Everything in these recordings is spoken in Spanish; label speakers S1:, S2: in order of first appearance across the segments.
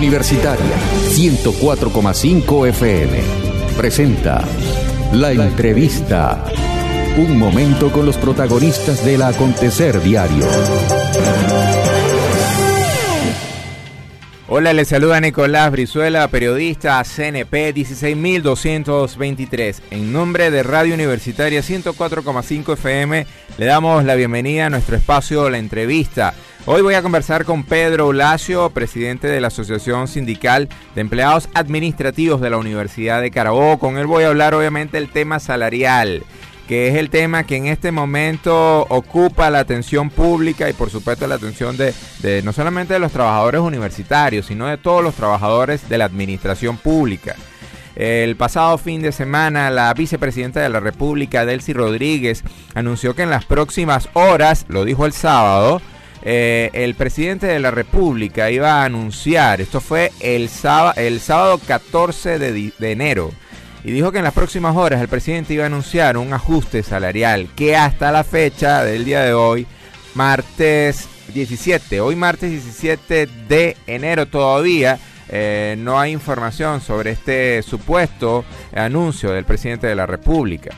S1: Universitaria 104,5 FM presenta La Entrevista. Un momento con los protagonistas del acontecer diario.
S2: Hola, les saluda Nicolás Brizuela, periodista CNP 16223. En nombre de Radio Universitaria 104,5 FM, le damos la bienvenida a nuestro espacio La Entrevista. Hoy voy a conversar con Pedro Ulacio, presidente de la Asociación Sindical de Empleados Administrativos de la Universidad de Carabobo. Con él voy a hablar obviamente del tema salarial que es el tema que en este momento ocupa la atención pública y por supuesto la atención de, no solamente de los trabajadores universitarios, sino de todos los trabajadores de la administración pública. El pasado fin de semana, la vicepresidenta de la República, Delcy Rodríguez, anunció que en las próximas horas, lo dijo el sábado, eh, el presidente de la República iba a anunciar, esto fue el sábado, el sábado 14 de enero, y dijo que en las próximas horas el presidente iba a anunciar un ajuste salarial que hasta la fecha del día de hoy, martes 17, hoy martes 17 de enero todavía, eh, no hay información sobre este supuesto anuncio del presidente de la República.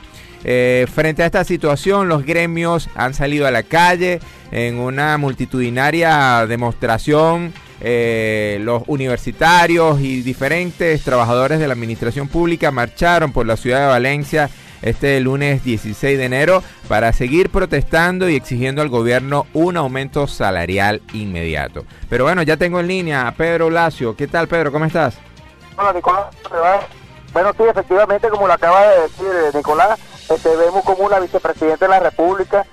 S2: Eh, frente a esta situación, los gremios han salido a la calle en una multitudinaria demostración eh, los universitarios y diferentes trabajadores de la administración pública marcharon por la ciudad de Valencia este lunes 16 de enero para seguir protestando y exigiendo al gobierno un aumento salarial inmediato. Pero bueno, ya tengo en línea a Pedro Lacio. ¿Qué tal, Pedro? ¿Cómo estás?
S3: Hola, Nicolás. Bueno, sí, efectivamente, como lo acaba de decir eh, Nicolás, este, vemos como una vicepresidenta de la República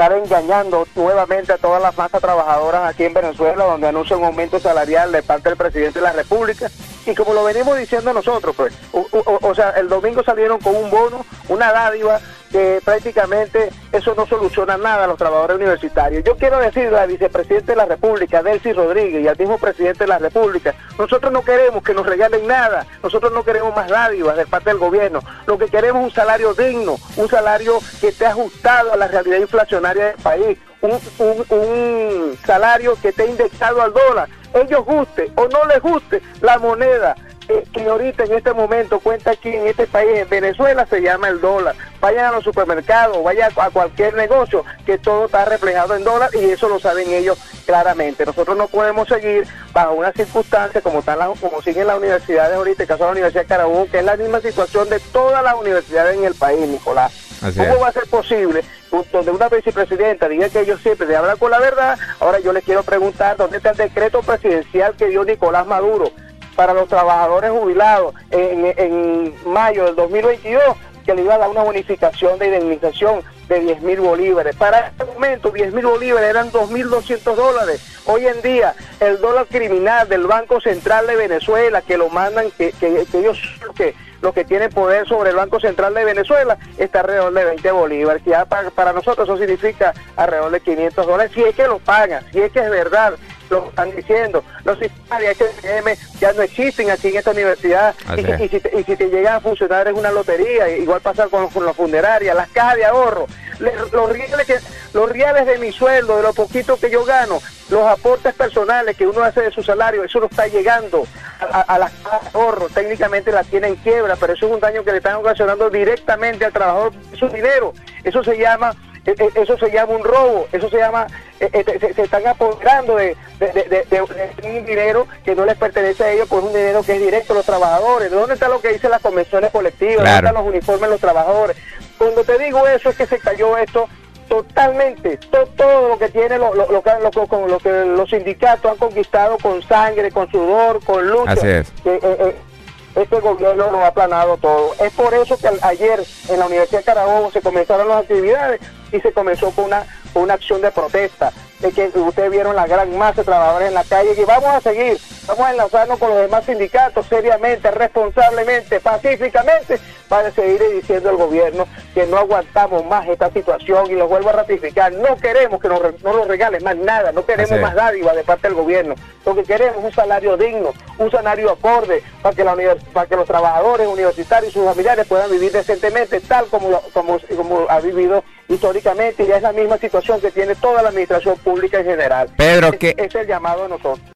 S3: estar engañando nuevamente a todas las masas trabajadoras aquí en Venezuela, donde anuncia un aumento salarial de parte del presidente de la República. Y como lo venimos diciendo nosotros, pues, o, sea, el domingo salieron con un bono, una dádiva, que prácticamente eso no soluciona nada a los trabajadores universitarios. Yo quiero decirle al vicepresidente de la República, Delcy Rodríguez, y al mismo presidente de la República, nosotros no queremos que nos regalen nada, nosotros no queremos más dádivas de parte del gobierno, lo que queremos es un salario digno, un salario que esté ajustado a la realidad inflacionaria del país, un, un salario que esté indexado al dólar. Ellos guste o no les guste la moneda que ahorita en este momento cuenta aquí en este país, en Venezuela, se llama el dólar. Vayan a los supermercados, vayan a cualquier negocio, que todo está reflejado en dólar y eso lo saben ellos claramente. Nosotros no podemos seguir bajo una circunstancia como, están como siguen las universidades ahorita, el caso de la Universidad de Carabobo, que es la misma situación de todas las universidades en el país, Nicolás. ¿Cómo va a ser posible donde una vicepresidenta diga que ellos siempre le hablan con la verdad? Ahora yo les quiero preguntar dónde está el decreto presidencial que dio Nicolás Maduro para los trabajadores jubilados en, mayo del 2022 que le iba a dar una bonificación de indemnización de 10 mil bolívares. Para este momento, 10 mil bolívares eran 2.200 dólares. Hoy en día, el dólar criminal del Banco Central de Venezuela, que lo mandan, que, que, ellos que los que tienen poder sobre el Banco Central de Venezuela, está alrededor de 20 bolívares. Ya para, para nosotros eso significa alrededor de 500 dólares, si es que lo pagan, si es que es verdad lo están diciendo. Los sistemas de HM ya no existen aquí en esta universidad. Y, si te, y, si te, llegan a funcionar es una lotería, igual pasa con, con las funerarias, las cajas de ahorro, los, reales que, los reales de mi sueldo, de lo poquito que yo gano, los aportes personales que uno hace de su salario, eso no está llegando a, las cajas de ahorro. Técnicamente la tienen quiebra, pero eso es un daño que le están ocasionando directamente al trabajador su dinero. Eso se llama eso se llama un robo, eso se llama, e, se, están apoderando de, un dinero que no les pertenece a ellos, pues un dinero que es directo a los trabajadores. ¿De dónde está lo que dicen las convenciones colectivas? ¿Dónde están los uniformes de los trabajadores? Cuando te digo eso es que se cayó esto totalmente, todo, lo que tiene lo, lo, lo, lo, que los sindicatos han conquistado con sangre, con sudor, con lucha. Así es. Eh, eh, este gobierno lo ha aplanado todo. Es por eso que ayer en la Universidad de Carabobo se comenzaron las actividades y se comenzó con una, una acción de protesta de que ustedes vieron la gran masa de trabajadores en la calle y vamos a seguir, vamos a enlazarnos con los demás sindicatos seriamente, responsablemente, pacíficamente, para seguir diciendo al gobierno que no aguantamos más esta situación y lo vuelvo a ratificar, no queremos que nos, no nos regalen más nada, no queremos más dádiva de parte del gobierno, lo que queremos es un salario digno, un salario acorde para que, la para que los trabajadores universitarios y sus familiares puedan vivir decentemente tal como, como, como ha vivido históricamente y es la misma situación que tiene toda la administración pública en general.
S2: Pedro, que
S3: es el llamado a nosotros.